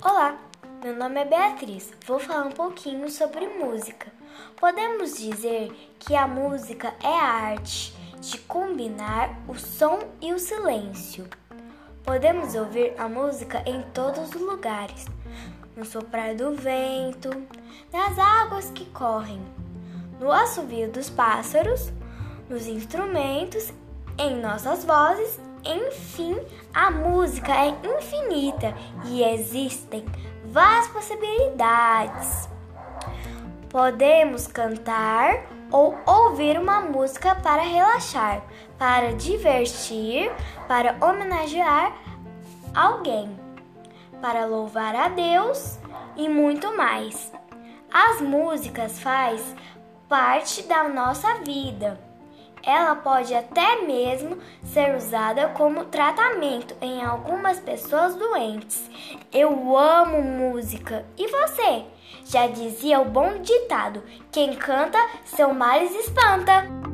Olá, meu nome é Beatriz. Vou falar um pouquinho sobre música. Podemos dizer que a música é a arte de combinar o som e o silêncio. Podemos ouvir a música em todos os lugares, no soprar do vento, nas águas que correm, no assovio dos pássaros, nos instrumentos, em nossas vozes enfim, a música é infinita e existem várias possibilidades. Podemos cantar ou ouvir uma música para relaxar, para divertir, para homenagear alguém, para louvar a Deus e muito mais. As músicas faz parte da nossa vida ela pode até mesmo ser usada como tratamento em algumas pessoas doentes. Eu amo música. E você? Já dizia o bom ditado: quem canta, seu males espanta.